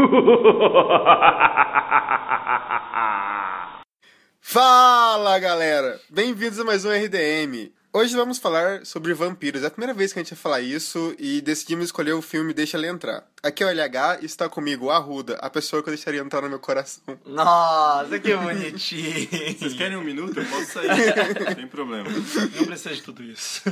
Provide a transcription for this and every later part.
Fala galera, bem-vindos a mais um RDM. Hoje vamos falar sobre vampiros. É a primeira vez que a gente vai falar isso e decidimos escolher o filme Deixa Ele Entrar. Aqui é o LH e está comigo a Ruda, a pessoa que eu deixaria entrar no meu coração. Nossa, que bonitinho. Vocês querem um minuto? Eu posso sair. Não tem problema. Não precisa de tudo isso.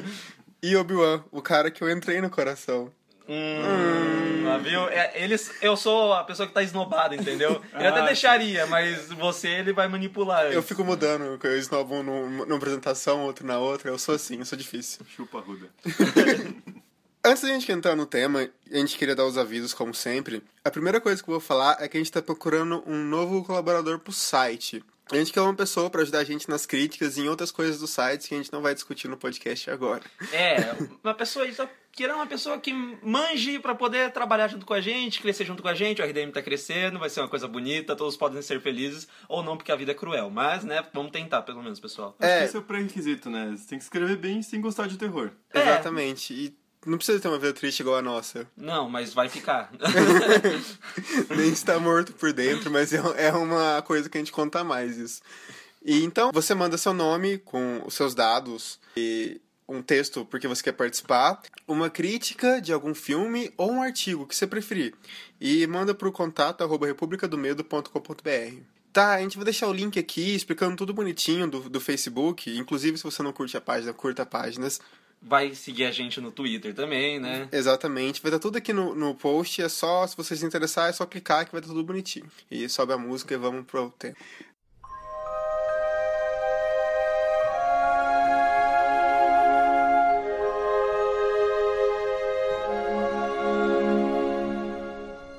E Obi-Wan, o cara que eu entrei no coração. Hum, viu? É, eles, eu sou a pessoa que tá esnobada, entendeu? Eu até Ah. deixaria, mas você ele vai manipular. Eu fico mudando, eu esnobo um num- numa apresentação, outro na outra. Eu sou assim, eu sou difícil. Chupa ruda. Antes da gente entrar no tema, a gente queria dar os avisos, como sempre. A primeira coisa que eu vou falar é que a gente tá procurando um novo colaborador pro site. A gente quer uma pessoa pra ajudar a gente nas críticas e em outras coisas do site que a gente não vai discutir no podcast agora. É, uma pessoa, a gente tá querendo uma pessoa que manje pra poder trabalhar junto com a gente, crescer junto com a gente. O RDM tá crescendo, vai ser uma coisa bonita, todos podem ser felizes ou não, porque a vida é cruel. Mas, né, vamos tentar, pelo menos, pessoal. Acho É. que esse é o pré-requisito, né? Você tem que escrever bem sem gostar de terror. É. Exatamente. E não precisa ter uma vida triste igual a nossa. Não, mas vai ficar. Nem está morto por dentro, mas é é uma coisa que a gente conta mais isso. E então, você manda seu nome com os seus dados e um texto porque você quer participar, uma crítica de algum filme ou um artigo que você preferir. E manda pro contato arroba republicadomedo.com.br. Tá, a gente vai deixar o link aqui explicando tudo bonitinho do, do Facebook. Inclusive, se você não curte a página, curta páginas. Vai seguir a gente no Twitter também, né? Exatamente. Vai estar tudo aqui no, no post. É só, se você se interessar, é só clicar que vai estar tudo bonitinho. E sobe a música e vamos pro tema.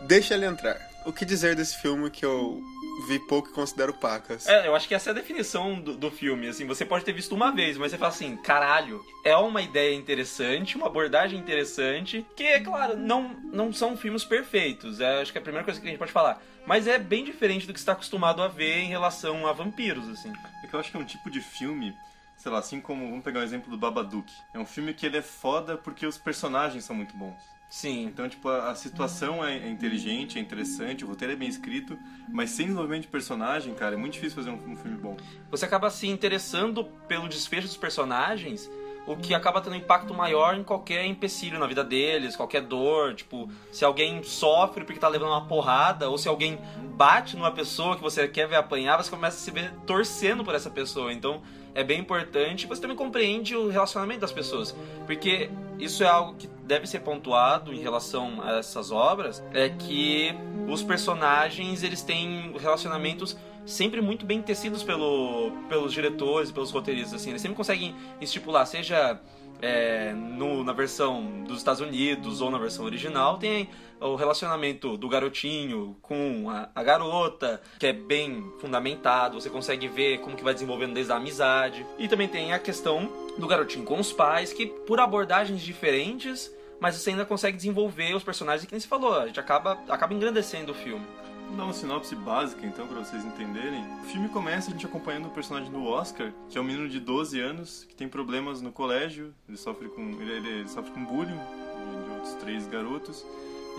Deixa ele entrar. O que dizer desse filme que eu vi pouco e considero pacas? É, eu acho que essa é a definição do, do filme, assim, você pode ter visto uma vez, mas você fala assim, caralho, é uma ideia interessante, uma abordagem interessante, que, é claro, não, não são filmes perfeitos, é, acho que é a primeira coisa que a gente pode falar, mas é bem diferente do que você está acostumado a ver em relação a vampiros, assim. É que eu acho que é um tipo de filme, sei lá, assim como, vamos pegar o exemplo do Babadook. É um filme que ele é foda porque os personagens são muito bons. Sim, Então, tipo, a, a situação é, é inteligente, é interessante, o roteiro é bem escrito, mas sem desenvolvimento de personagem, cara, é muito difícil fazer um, um filme bom. você acaba se interessando pelo desfecho dos personagens, o que acaba tendo impacto maior em qualquer empecilho na vida deles, qualquer dor, tipo, se alguém sofre porque tá levando uma porrada, ou se alguém bate numa pessoa que você quer ver apanhar, você começa a se ver torcendo por essa pessoa. Então, é bem importante. Você também compreende o relacionamento das pessoas, porque isso é algo que deve ser pontuado em relação a essas obras, é que os personagens, eles têm relacionamentos sempre muito bem tecidos pelo, pelos diretores, pelos roteiristas, assim, eles sempre conseguem estipular, seja é, no, na versão dos Estados Unidos ou na versão original, tem o relacionamento do garotinho com a, a garota, que é bem fundamentado, você consegue ver como que vai desenvolvendo desde a amizade. E também tem a questão do garotinho com os pais, que por abordagens diferentes, mas você ainda consegue desenvolver os personagens, que nem você falou, a gente acaba, acaba engrandecendo o filme. Vamos dar uma sinopse básica, então, pra vocês entenderem. O filme começa a gente acompanhando o personagem do Oscar, que é um menino de 12 anos, que tem problemas no colégio, ele sofre com, ele, ele- sofre com bullying de, outros três garotos,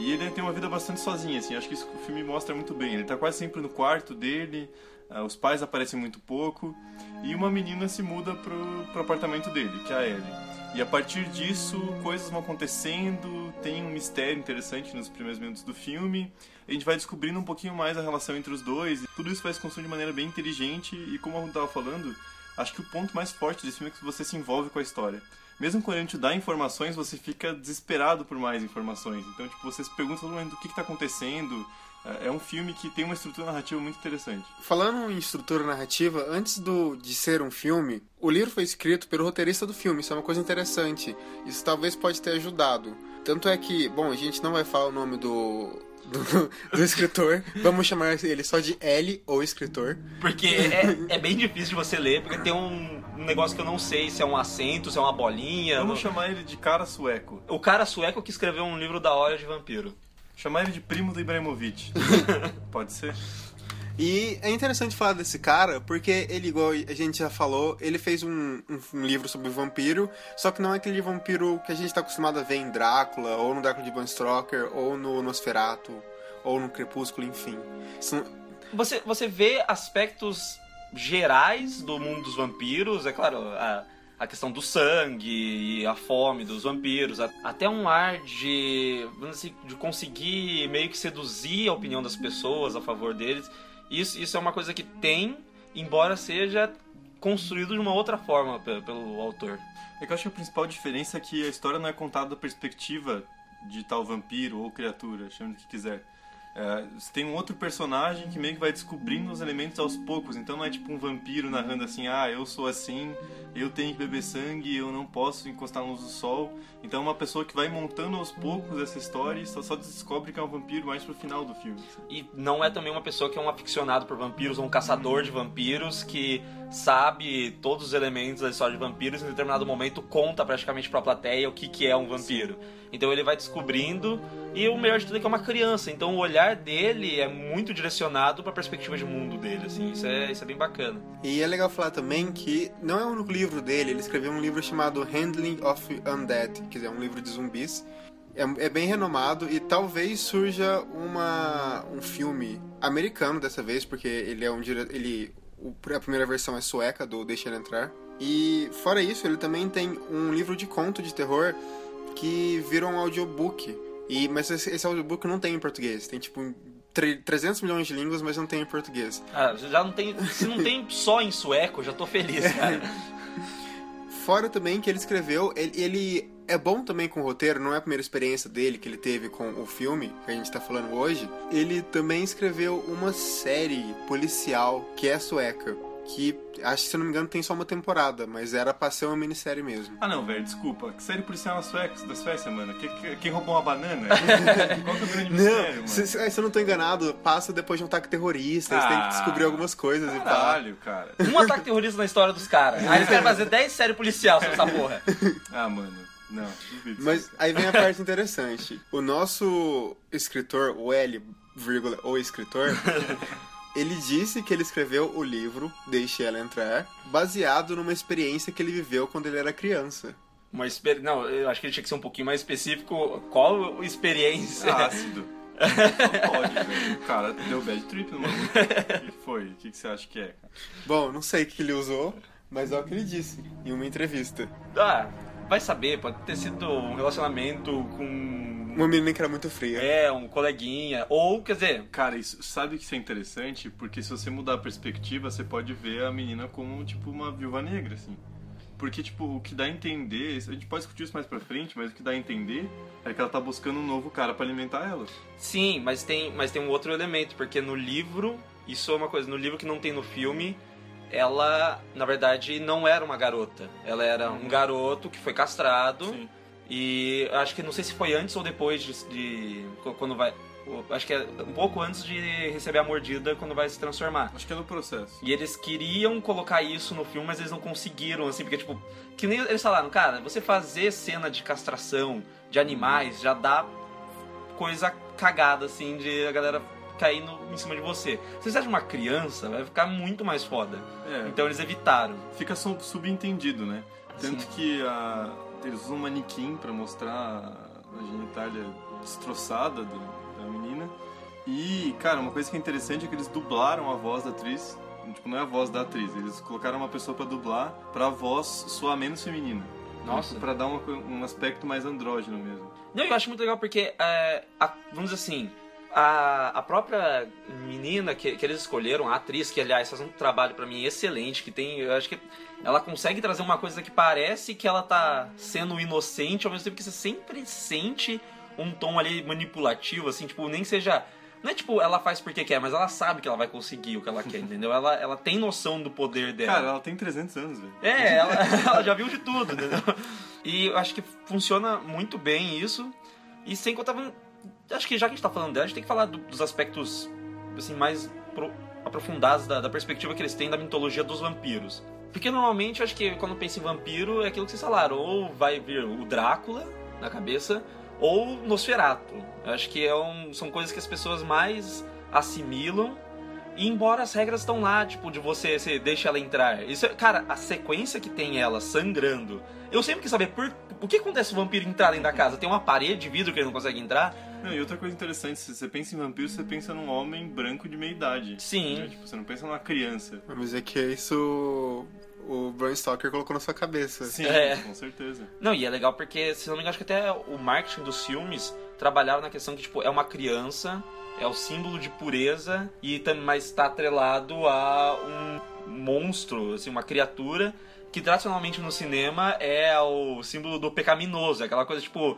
e ele tem uma vida bastante sozinho, assim, acho que isso que o filme mostra muito bem. Ele tá quase sempre no quarto dele, ah, os pais aparecem muito pouco, e uma menina se muda pro, pro apartamento dele, que é a Ellie. E a partir disso, coisas vão acontecendo, tem um mistério interessante nos primeiros minutos do filme. A gente vai descobrindo um pouquinho mais a relação entre os dois. E tudo isso vai se construir de maneira bem inteligente. E como Ruth estava falando, acho que o ponto mais forte desse filme é que você se envolve com a história. Mesmo quando a gente dá informações, você fica desesperado por mais informações. Então, tipo, você se pergunta todo momento o que está acontecendo. É é um filme que tem uma estrutura narrativa muito interessante. Falando em estrutura narrativa, antes do, de ser um filme, o livro foi escrito pelo roteirista do filme, isso é uma coisa interessante. Isso talvez pode ter ajudado. Tanto é que, bom, a gente não vai falar o nome do, do, do escritor, vamos chamar ele só de L, ou escritor. Porque é, é bem difícil de você ler, porque tem um, um negócio que eu não sei se é um acento, se é uma bolinha. Vamos não- chamar ele de cara sueco. O cara sueco que escreveu um livro da hora de vampiro. Chamar ele de primo do Ibrahimovic. Pode ser? E é interessante falar desse cara, porque ele, igual a gente já falou, ele fez um, um- um livro sobre vampiro, só que não é aquele vampiro que a gente tá acostumado a ver em Drácula, ou no Drácula de Bram Stoker, ou no Nosferatu, ou no Crepúsculo, enfim. Isso Você, você vê aspectos gerais do mundo dos vampiros, é claro, a, a questão do sangue e a fome dos vampiros, até um ar de, dizer, de conseguir meio que seduzir a opinião das pessoas a favor deles. Isso, isso é uma coisa que tem, embora seja construído de uma outra forma pe- pelo autor. É que eu acho que a principal diferença é que a história não é contada da perspectiva de tal vampiro ou criatura, chame do que quiser. É, você tem um outro personagem que meio que vai descobrindo os elementos aos poucos. Então não é tipo um vampiro narrando assim, ah, eu sou assim, eu tenho que beber sangue, eu não posso encostar na luz do sol. Então é uma pessoa que vai montando aos poucos essa história e só, só descobre que é um vampiro mais pro final do filme. E não é também uma pessoa que é um aficionado por vampiros ou um caçador de vampiros que sabe todos os elementos da história de vampiros e em determinado momento conta praticamente pra plateia o que, que é um vampiro. Então ele vai descobrindo e o melhor de tudo é que é uma criança, então o olhar dele é muito direcionado pra perspectiva de mundo dele, assim, isso é, isso é bem bacana. E é legal falar também que não é o único livro dele, ele escreveu um livro chamado Handling of Undead, quer dizer, um livro de zumbis. É, é bem renomado e talvez surja uma, um filme americano dessa vez, porque ele é um dire... ele a primeira versão é sueca do Deixa Ele Entrar. E fora isso, ele também tem um livro de conto de terror que vira um audiobook. E, mas esse, esse audiobook não tem em português. Tem tipo tre- 300 milhões de línguas, mas não tem em português. Ah, já não tem, se não tem só em sueco, já tô feliz, cara. Fora também que ele escreveu, ele, ele é bom também com o roteiro, não é a primeira experiência dele que ele teve com o filme que a gente tá falando hoje. Ele também escreveu uma série policial que é sueca, que acho que se eu não me engano tem só uma temporada, mas era pra ser uma minissérie mesmo. Ah não, velho, desculpa. Que série policial na Suécia, da Suécia, mano? Que- que- Quem roubou uma banana? Qual que é o grande mistério, Não, mano? se, se se eu não tô enganado, passa depois de um ataque terrorista, eles têm que Ah, descobrir algumas coisas e pá. Caralho, cara. Um ataque terrorista na história dos caras. Aí eles querem fazer 10 séries policial sobre essa porra. Ah, mano. Não, duvido. Mas aí vem a parte interessante. O nosso escritor, o L, vírgula, o escritor, ele disse que ele escreveu o livro Deixe Ela Entrar, baseado numa experiência que ele viveu quando ele era criança. Uma experi... Não, eu acho que ele tinha que ser um pouquinho mais específico. Qual experiência? Ácido. Não pode, velho. O cara deu bad trip no maluco. O que foi? O que que você acha que é? Bom, não sei o que ele usou, mas é o que ele disse em uma entrevista. Ah, vai saber, pode ter sido um relacionamento com. Uma menina que era muito fria. É, um coleguinha. Ou, quer dizer, Cara, isso, sabe que isso é interessante? Porque se você mudar a perspectiva, você pode ver a menina como, tipo, uma viúva negra, assim. Porque, tipo, o que dá a entender, a gente pode discutir isso mais pra frente, mas o que dá a entender é que ela tá buscando um novo cara pra alimentar ela. sim, mas tem, mas tem um outro elemento, porque no livro, isso é uma coisa, no livro que não tem no filme, ela, na verdade, não era uma garota. Ela era um garoto que foi castrado. Sim. E acho que não sei se foi antes ou depois de, de- quando vai, acho que é um pouco antes de receber a mordida quando vai se transformar. Acho que é no processo. E eles queriam colocar isso no filme, mas eles não conseguiram, assim, porque tipo, que nem eles falaram, cara, você fazer cena de castração de animais já dá coisa cagada assim de a galera cair no- em cima de você. Se você acha uma criança, vai ficar muito mais foda. É, Então eles evitaram. fica sub- subentendido, né? Tanto Sim. que a, eles usam um manequim pra mostrar a genitália destroçada do- da menina. E, cara, uma coisa que é interessante é que eles dublaram a voz da atriz. Tipo, não é a voz da atriz, eles colocaram uma pessoa pra dublar pra voz soar menos feminina. Nossa. Pra dar uma um aspecto mais andrógeno mesmo. Não, eu acho muito legal porque, é, a- vamos dizer assim, a, a própria menina que, que eles escolheram, a atriz, que aliás faz um trabalho pra mim excelente, que tem, eu acho que ela consegue trazer uma coisa que parece que ela tá sendo inocente, ao mesmo tempo que você sempre sente um tom ali manipulativo, assim, tipo, nem seja. Não é tipo, ela faz porque quer, mas ela sabe que ela vai conseguir o que ela quer, entendeu? Ela, ela tem noção do poder dela. Cara, ela tem 300 anos, velho. É, ela, ela já viu de tudo, entendeu? E eu acho que funciona muito bem isso. E sem contar. Acho que já que a gente tá falando dela, a gente tem que falar do- dos aspectos assim, mais pro- aprofundados da, da perspectiva que eles têm da mitologia dos vampiros. Porque normalmente eu acho que quando pensa em vampiro é aquilo que vocês falaram, ou vai vir o Drácula na cabeça, ou Nosferatu. Eu acho que é um- são coisas que as pessoas mais assimilam. E embora as regras estão lá, tipo, de você, você deixa ela entrar. Isso, é- cara, a sequência que tem ela sangrando. Eu sempre quis saber por, o que acontece se o vampiro entrar dentro da casa. Tem uma parede de vidro que ele não consegue entrar? Não, e outra coisa interessante, se você pensa em vampiro, você pensa num homem branco de meia idade. Sim. Né? Tipo, você não pensa numa criança. Mas é que isso o Bram Stoker colocou na sua cabeça. Sim, É. com certeza. Não, e é legal porque, se não me engano, acho que até o marketing dos filmes trabalharam na questão que, tipo, é uma criança, é o símbolo de pureza, e mas está atrelado a um monstro, assim, uma criatura, que tradicionalmente no cinema é o símbolo do pecaminoso, é aquela coisa, tipo,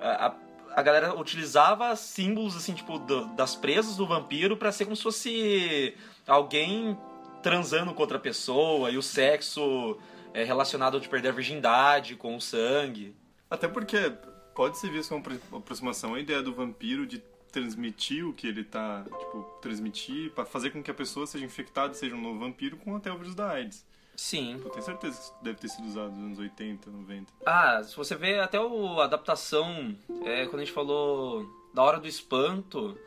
a, a- galera utilizava símbolos, assim, tipo, do- das presas do vampiro pra ser como se fosse alguém transando com outra pessoa, e o sexo é relacionado a de perder a virgindade com o sangue. Até porque pode ser visto como apro- aproximação a ideia do vampiro de transmitir o que ele tá, tipo, transmitir pra fazer com que a pessoa seja infectada e seja um novo vampiro com até o vírus da AIDS. Sim. Eu tenho certeza que isso deve ter sido usado nos anos 80, 90. Ah, se você vê até o, a adaptação, é, quando a gente falou da Hora do Espanto,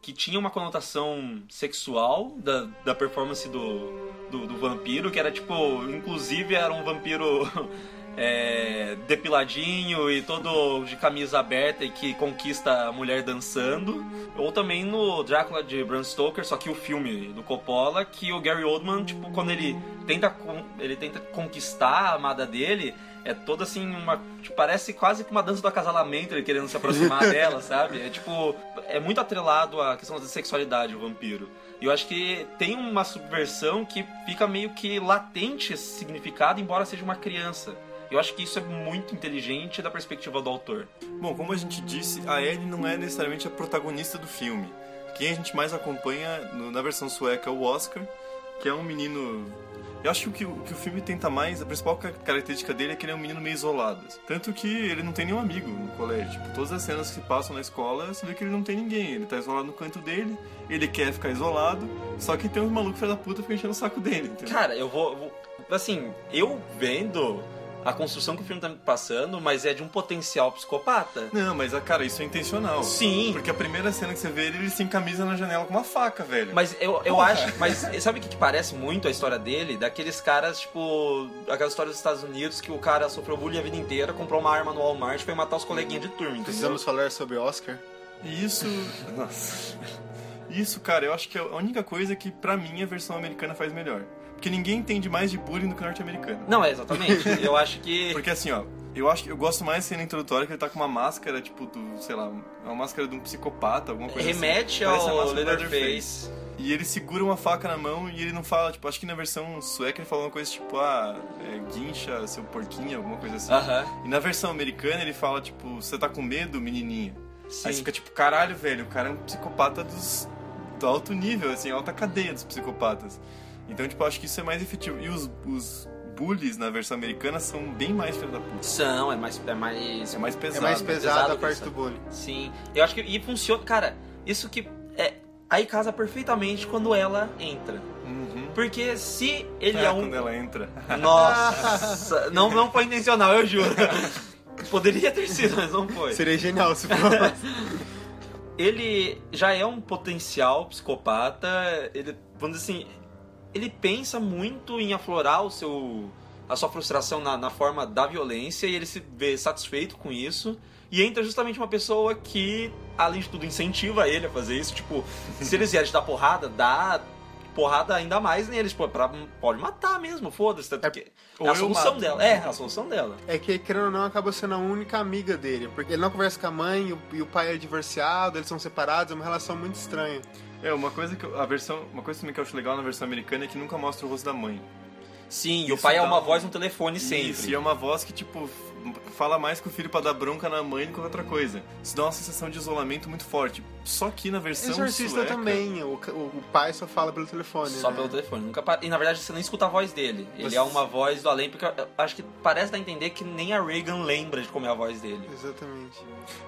que tinha uma conotação sexual da, da performance do, do, do vampiro, que era tipo, inclusive era um vampiro é, depiladinho e todo de camisa aberta e que conquista a mulher dançando. Ou também no Drácula de Bram Stoker, só que o filme do Coppola, que o Gary Oldman, tipo, quando ele tenta, ele tenta conquistar a amada dele, é toda assim, uma. tipo, parece quase que uma dança do acasalamento, ele querendo se aproximar dela, sabe? É tipo. É muito atrelado à questão da sexualidade, o vampiro. E eu acho que tem uma subversão que fica meio que latente esse significado, embora seja uma criança. Eu acho que isso é muito inteligente da perspectiva do autor. Bom, como a gente disse, a Ellie não é necessariamente a protagonista do filme. Quem a gente mais acompanha no- na versão sueca é o Oscar, que é um menino. Eu acho que o que, o filme tenta mais, a principal ca- característica dele é que ele é um menino meio isolado. Tanto que ele não tem nenhum amigo no colégio. Tipo, todas as cenas que se passam na escola, você vê que ele não tem ninguém. Ele tá isolado no canto dele, ele quer ficar isolado, só que tem uns malucos filho da puta que enchendo o saco dele. Entendeu? Cara, eu vou, vou- Assim, eu vendo a construção que o filme tá me passando, mas é de um potencial psicopata. Não, mas, ah, cara, isso é intencional. Sim. Porque a primeira cena que você vê ele, ele sem camisa na janela com uma faca, velho. Mas eu, eu Porra. acho. Mas sabe o que, que parece muito a história dele? Daqueles caras, tipo. Aquela história dos Estados Unidos que o cara sofreu bullying a vida inteira, comprou uma arma no Walmart e foi matar os coleguinhas de turma, entendeu? Precisamos falar sobre Oscar? E isso. Nossa. Isso, cara, eu acho que é a única coisa que, pra mim, a versão americana faz melhor. Porque ninguém entende mais de bullying do que norte-americano. Não, é exatamente. Eu acho que. Porque assim, ó, eu acho que eu gosto mais da cena introdutória que ele tá com uma máscara, tipo, do, sei lá, uma máscara de um psicopata, alguma coisa Remete assim. A ao Leatherface. E ele segura uma faca na mão e ele não fala, tipo, acho que na versão sueca ele fala uma coisa tipo, ah, é, guincha, seu porquinho, alguma coisa assim. Aham. E na versão americana ele fala, tipo, você tá com medo, menininha? Aí Sim. você fica tipo, caralho, velho, o cara é um psicopata dos, do alto nível, assim, alta cadeia dos psicopatas. Então, tipo, eu acho que isso é mais efetivo. E os, os bullies na versão americana são bem mais filho da puta. São, é mais. É mais, É mais pesado. É mais pesada pesado a parte isso. do bullying. Sim. Eu acho que. E funciona. Cara, isso que. É, aí casa perfeitamente quando ela entra. Uhum. Porque se ele É, é um. quando ela entra. Nossa! não, não foi intencional, eu juro. Poderia ter sido, mas não foi. Seria genial se fosse. Ele já é um potencial psicopata. Ele, vamos dizer assim, ele pensa muito em aflorar o seu, a sua frustração na, na forma da violência e ele se vê satisfeito com isso. E entra justamente uma pessoa que, além de tudo, incentiva ele a fazer isso. Tipo, se eles vierem te dar porrada, dá porrada ainda mais neles. Pô, pra, pode matar mesmo, foda-se. Tanto É- que é a solução mato. dela. É, a solução dela. É que, querendo ou não, acaba sendo a única amiga dele. Porque ele não conversa com a mãe e o, e o pai é divorciado, eles são separados, é uma relação muito estranha. É, uma coisa que eu- a versão, uma coisa também que eu acho legal na versão americana é que nunca mostra o rosto da mãe. Sim, e o pai é uma um- voz no telefone sempre. Isso, e é uma voz que, tipo, fala mais com o filho pra dar bronca na mãe do que outra coisa. Isso dá uma sensação de isolamento muito forte. Só que na versão Exorcista sueca... também, o, o, pai só fala pelo telefone. Só né? pelo telefone. Nunca pa- E na verdade você nem escuta a voz dele. Ele Você- é uma voz do além, porque eu acho que parece dar a entender que nem a Reagan lembra de como é a voz dele. Exatamente.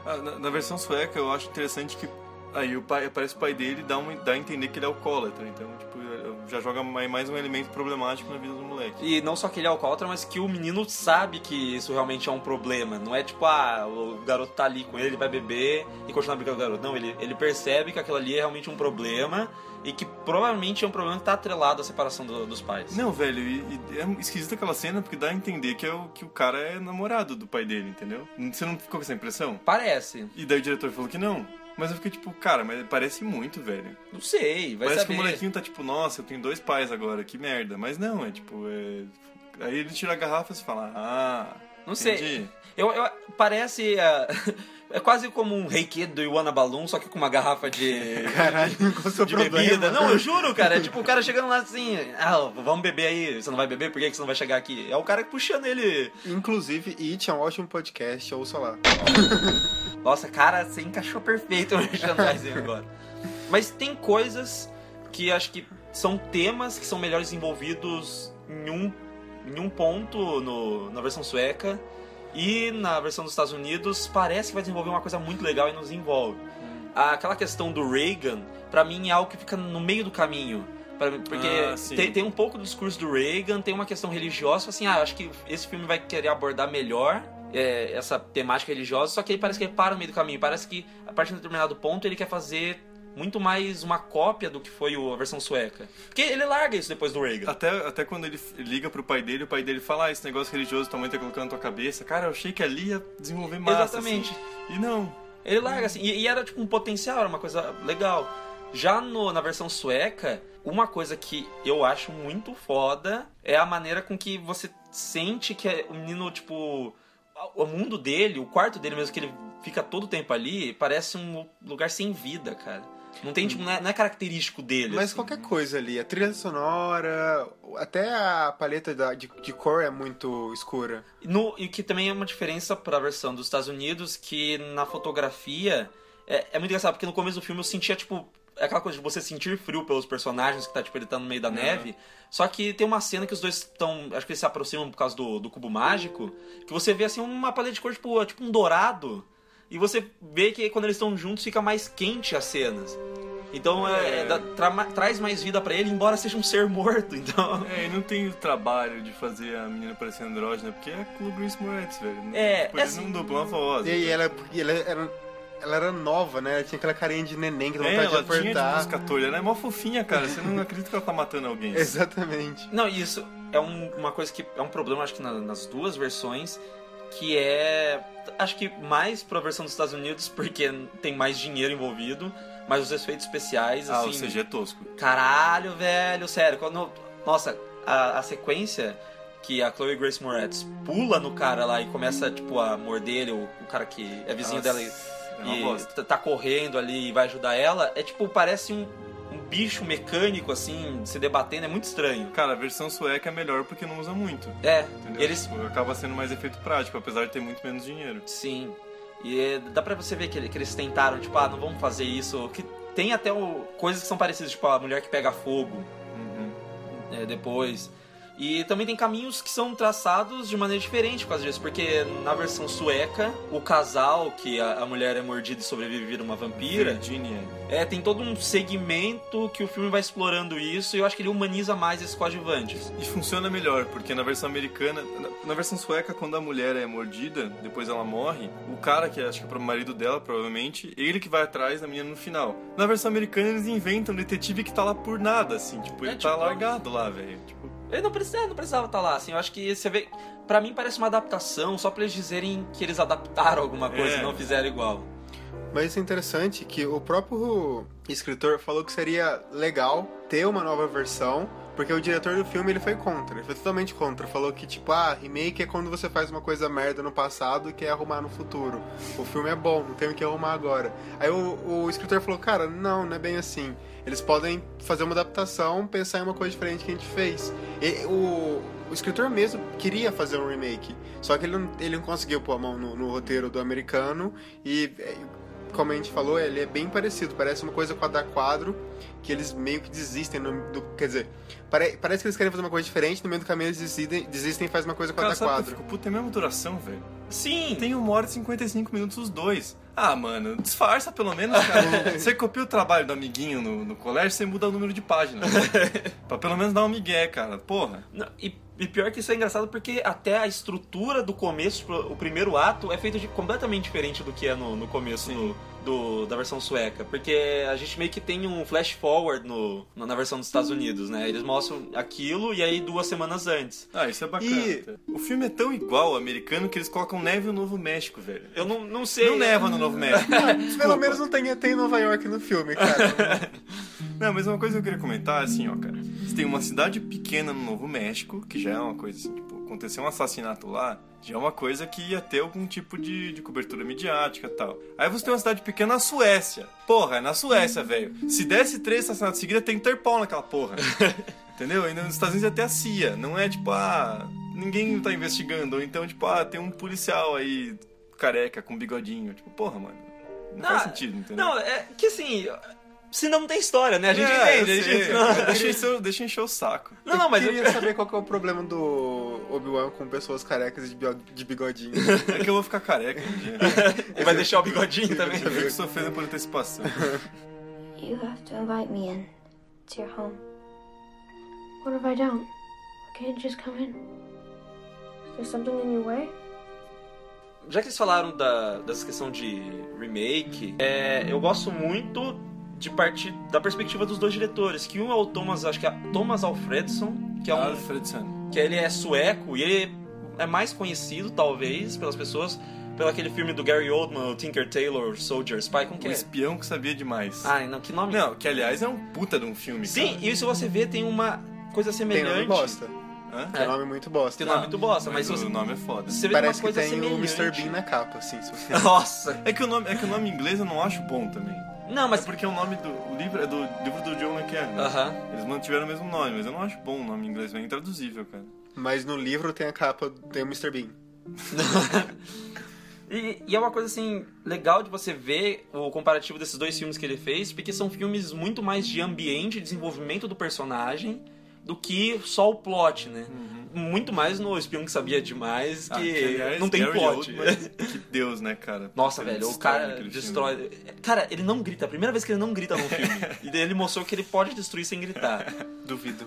Ah, na, na versão sueca eu acho interessante que aí o pai aparece o pai dele e dá, um, dá a entender que ele é alcoólatra. Então, tipo, já joga mai- mais um elemento problemático na vida do moleque. E não só que ele é alcoólatra, mas que o menino sabe que isso realmente é um problema. Não é tipo, ah, o garoto tá ali com ele, ele vai beber e continuar brincando com o garoto. Não, ele, ele percebe que aquilo ali é realmente um problema e que provavelmente é um problema que tá atrelado à separação do- dos pais. Não, velho, e, e é esquisita aquela cena porque dá a entender que, é o, que o cara é namorado do pai dele, entendeu? Você não ficou com essa impressão? Parece. E daí o diretor falou que não. Mas eu fiquei tipo, cara, mas parece muito, velho. Não sei, vai parece saber. que o molequinho tá tipo, nossa, eu tenho dois pais agora, que merda. Mas não, é tipo, é... Aí ele tira a garrafa e você fala, ah. Não sei. entendi. Eu, eu- parece. ah, é quase como um reiki do Iwana Balloon, só que com uma garrafa de. Caralho, qual é o de problema? bebida. Não, eu juro, cara. É tipo o cara chegando lá assim, ah, vamos beber aí. Você não vai beber? Por que que você não vai chegar aqui? É o cara puxando ele. Inclusive, It é um ótimo podcast, ouça lá. Nossa, cara, você encaixou perfeito o merchandising agora. Mas tem coisas que acho que são temas que são melhor desenvolvidos em um, em um ponto no, na versão sueca. E na versão dos Estados Unidos parece que vai desenvolver uma coisa muito legal e nos envolve. Aquela questão do Reagan, pra mim é algo que fica no meio do caminho. Pra- Porque Ah, tem, tem um pouco do discurso do Reagan, tem uma questão religiosa, assim, ah, acho que esse filme vai querer abordar melhor é, essa temática religiosa, só que aí parece que ele para no meio do caminho. Parece que a partir de um determinado ponto ele quer fazer muito mais uma cópia do que foi a versão sueca. Porque ele larga isso depois do Reagan. Até, até quando ele liga pro pai dele, o pai dele fala, ah, esse negócio religioso tua mãe tá colocando na tua cabeça. Cara, eu achei que ali ia desenvolver massa, Exatamente. assim. E não. Ele larga assim. E, e era tipo um potencial, era uma coisa legal. Já no- na versão sueca, uma coisa que eu acho muito foda é a maneira com que você sente que é- o menino, tipo. O mundo dele, o quarto dele mesmo, que ele fica todo o tempo ali, parece um lugar sem vida, cara. Não tem, tipo, não é, não é característico dele. Mas assim. qualquer coisa ali, a trilha sonora, até a paleta da- de, de cor é muito escura. No, e que também é uma diferença pra versão dos Estados Unidos, que na fotografia é, é muito engraçado, porque no começo do filme eu sentia, tipo, é aquela coisa de você sentir frio pelos personagens, que tá, tipo, ele tá no meio da neve. Só que tem uma cena que os dois estão. Acho que eles se aproximam por causa do, do cubo mágico, que você vê assim uma paleta de cor, tipo, tipo um dourado. E você vê que quando eles estão juntos fica mais quente as cenas. Então é, É. dá- tra- traz mais vida pra ele, embora seja um ser morto. Então. É, e não tem o trabalho de fazer a menina parecer andrógena, porque é com o Grace Moretz, velho. É, tipo, é assim- não dublam a voz. E aí ela, e ela era, ela era nova, né? Ela tinha aquela carinha de neném que dá É, vontade de ela tinha tipo, apertar. uns 14, ela é mó fofinha, cara. Você não acredita que ela tá matando alguém. Exatamente. Não, e isso é um- uma coisa que é um problema, acho que na- nas duas versões, que é. Acho que mais pra versão dos Estados Unidos, porque tem mais dinheiro envolvido, mas os efeitos especiais, Ah, assim. o CG é tosco. Caralho, velho, sério. Quando, nossa, a, a sequência que a Chloe Grace Moretz pula no cara lá e começa, tipo, a morder ele, o, o cara que é vizinho Nossa, dela e, é e bosta. tá- tá correndo ali e vai ajudar ela, é tipo, parece um, um bicho mecânico, assim, se debatendo, é muito estranho. Cara, a versão sueca é melhor porque não usa muito. É, Entendeu? eles. Tipo, acaba sendo mais efeito prático, apesar de ter muito menos dinheiro. Sim. E é, dá pra você ver que, que eles tentaram, tipo, ah, não vamos fazer isso. Que tem até o, coisas que são parecidas, tipo, a mulher que pega fogo. é, depois. E também tem caminhos que são traçados de maneira diferente por causa disso, porque na versão sueca, o casal, que a, a mulher é mordida e sobrevive vira uma vampira, Virginia. é, tem todo um segmento que o filme vai explorando isso e eu acho que ele humaniza mais esses coadjuvantes. E funciona melhor, porque na versão americana, na, na versão sueca, quando a mulher é mordida, depois ela morre, o cara, que acho que é pro marido dela, provavelmente, ele que vai atrás da menina no final. Na versão americana, eles inventam um detetive que tá lá por nada, assim, tipo, É, ele tá tipo, largado lá, velho. Tipo, Ele não precisava, não precisava estar lá, assim, eu acho que você vê... Pra mim parece uma adaptação, só pra eles dizerem que eles adaptaram alguma coisa É. e não fizeram igual. Mas é interessante que o próprio escritor falou que seria legal ter uma nova versão, porque o diretor do filme ele foi contra, ele foi totalmente contra. Falou que, tipo, ah, remake é quando você faz uma coisa merda no passado e quer arrumar no futuro. O filme é bom, não tem o que arrumar agora. Aí o, o escritor falou, cara, não, não é bem assim. Eles podem fazer uma adaptação, pensar em uma coisa diferente que a gente fez. E o, o escritor mesmo queria fazer um remake, só que ele não, ele não conseguiu pôr a mão no, no roteiro do americano e é, como a gente falou, ele é bem parecido. Parece uma coisa quadro a quadro, que eles meio que desistem. No, do, quer dizer, pare, parece que eles querem fazer uma coisa diferente, no meio do caminho eles desistem, desistem e fazem uma coisa quadro Cara, a que eu quadro. fico, puta, tem a mesma duração, velho. Sim! Tem uma hora e 55 minutos os dois. Ah, mano, disfarça pelo menos, cara. você copia o trabalho do amiguinho no, no colégio, você muda o número de páginas. pra pelo menos dar um migué, cara. Porra. Não, e, e pior que isso é engraçado porque até a estrutura do começo, o primeiro ato, é feito de completamente diferente do que é no, no começo do, do- da versão sueca. Porque a gente meio que tem um flash forward no, na versão dos Estados Unidos, né? Eles mostram aquilo e aí duas semanas antes. Ah, isso é bacana. E- O filme é tão igual ao americano que eles colocam neve no Novo México, velho. Eu não, não sei. Não neva no Novo México. Pelo menos não tem, tem Nova York no filme, cara. Não, mas uma coisa que eu queria comentar é assim, ó, cara. Você tem uma cidade pequena no Novo México, que já é uma coisa assim, tipo, aconteceu um assassinato lá, já é uma coisa que ia ter algum tipo de, de cobertura midiática e tal. Aí você tem uma cidade pequena na Suécia. Porra, é na Suécia, velho. Se desse três assassinatos seguidos, tem Interpol naquela porra. Entendeu? Ainda nos Estados Unidos é até a CIA. Não é tipo, ah, ninguém tá investigando. Ou então, tipo, ah, tem um policial aí careca com bigodinho. Tipo, porra, mano. Não, faz Não, sentido, entendeu? Não, é que assim. Se não tem história, né? A gente É, entende. A gente... Não, Deixa, encher, deixa encher o saco. não, não, mas eu eu queria saber qual que é o problema do Obi-Wan com pessoas carecas de bio- de bigodinho. É que eu vou ficar careca um dia. Ele vai deixar o bigodinho também. Eu fico sofrendo por antecipação. You have to invite me in. It's your home. What if I don't? Can't just come in? Is there something in your way? Já que eles falaram da, dessa questão de remake, é, eu gosto muito de partir da perspectiva dos dois diretores, que um é o Thomas, acho que é Thomas Alfredson, que é um Alfredson. que ele é sueco e ele é mais conhecido talvez pelas pessoas pelo aquele filme do Gary Oldman, o Tinker Tailor Soldier Spy, como que Um é? espião que sabia demais. Ai, não, que nome? Não, que aliás é um puta de um filme, Sim, cara. e se você vê tem uma coisa Tem semelhante. nome bosta. Hã? Tem nome muito bosta. Tem nome muito bosta, mas, o você, nome é foda. você vê Parece uma que tem o semelhante. Mr. Bean na capa, assim. Se você... Nossa. É que, o nome, é que o nome em inglês eu não acho bom também. Não, Mas mas porque o nome do livro é do livro do John Le Carré. Aham. Eles mantiveram o mesmo nome, mas eu não acho bom o nome em inglês, é intraduzível, cara. Mas no livro tem a capa, tem o Mr. Bean. E, e é uma coisa assim legal de você ver o comparativo desses dois filmes que ele fez, porque são filmes muito mais de ambiente, desenvolvimento do personagem, do que só o plot, né? Muito mais no Espião que Sabia Demais, que, Uhum. Ah, aliás, não tem Gary plot. Oldman, que Deus, né, cara? Nossa, Ele velho, o destrói cara aquele filme. destrói. Cara, ele não grita. A primeira vez que ele não grita num filme. e daí ele mostrou que ele pode destruir sem gritar. Duvido.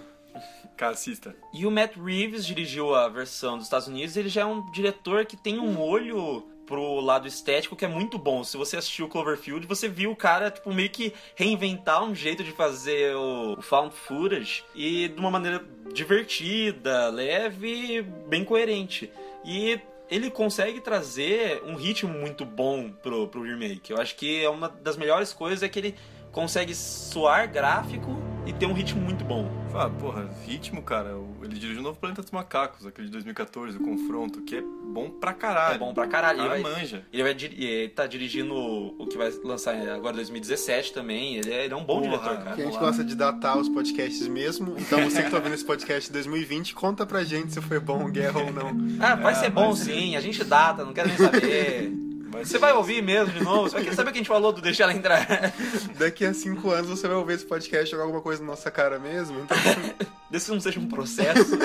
Cara, assista. E o Matt Reeves dirigiu a versão dos Estados Unidos. Ele já é um diretor que tem um olho pro lado estético que é muito bom. Se você assistiu Cloverfield, você viu o cara, tipo, meio que reinventar um jeito de fazer o found footage e de uma maneira divertida, leve, bem coerente. E ele consegue trazer um ritmo muito bom pro, pro remake. Eu acho que é uma das melhores coisas é que ele consegue soar gráfico e ter um ritmo muito bom. Ah, porra, ritmo, cara. Ele dirigiu o Novo Planeta dos Macacos, aquele de 2014, o Confronto, que é bom pra caralho. É bom pra caralho. Ele vai, manja. ele vai dir- ele tá dirigindo o que vai lançar agora em 2017 também. Ele é, ele é um bom Porra, diretor, cara. Que a gente gosta de datar os podcasts mesmo. Então você que tá ouvindo esse podcast em 2020, conta pra gente se foi bom Guerra ou não. Ah, vai É, ser bom sim, a gente data, não quero nem saber. Você vai ouvir mesmo de novo? Você vai saber o que a gente falou do deixar ela entrar? Daqui a cinco anos você vai ouvir esse podcast jogar alguma coisa na nossa cara mesmo. Então, Desse não seja um processo.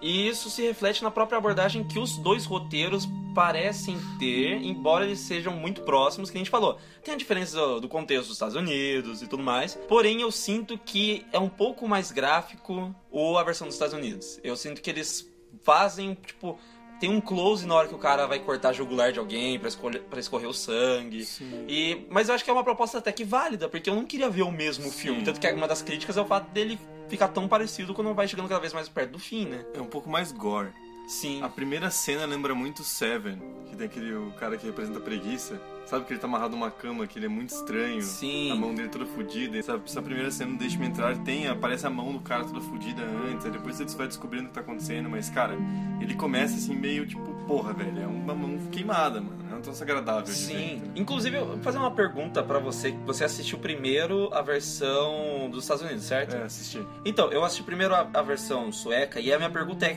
E isso se reflete na própria abordagem que os dois roteiros parecem ter, embora eles sejam muito próximos, que a gente falou. Tem a diferença do, do contexto dos Estados Unidos e tudo mais, porém eu sinto que é um pouco mais gráfico ou a versão dos Estados Unidos. Eu sinto que eles fazem, tipo, tem um close na hora que o cara vai cortar jugular de alguém pra, escolher, pra escorrer o sangue. E, mas eu acho que é uma proposta até que válida, porque eu não queria ver o mesmo filme. Tanto que uma das críticas é o fato dele ficar tão parecido quando vai chegando cada vez mais perto do fim, né? É um pouco mais gore. Sim. A primeira cena lembra muito Seven, que tem aquele o cara que representa a preguiça. Sabe que ele tá amarrado numa cama, que ele é muito estranho. Sim. A mão dele toda fodida. Essa, essa primeira cena do Deixe-me Entrar tem, aparece a mão do cara toda fodida antes. Aí depois você vai descobrindo o que tá acontecendo. Mas, cara, ele começa assim meio tipo, porra, velho, é uma mão queimada, mano. É um troço agradável. ver, Sim. Inclusive, eu vou fazer uma pergunta pra você. Você assistiu primeiro a versão dos Estados Unidos, certo? É, assisti. Então, eu assisti primeiro a, a versão sueca e a minha pergunta é: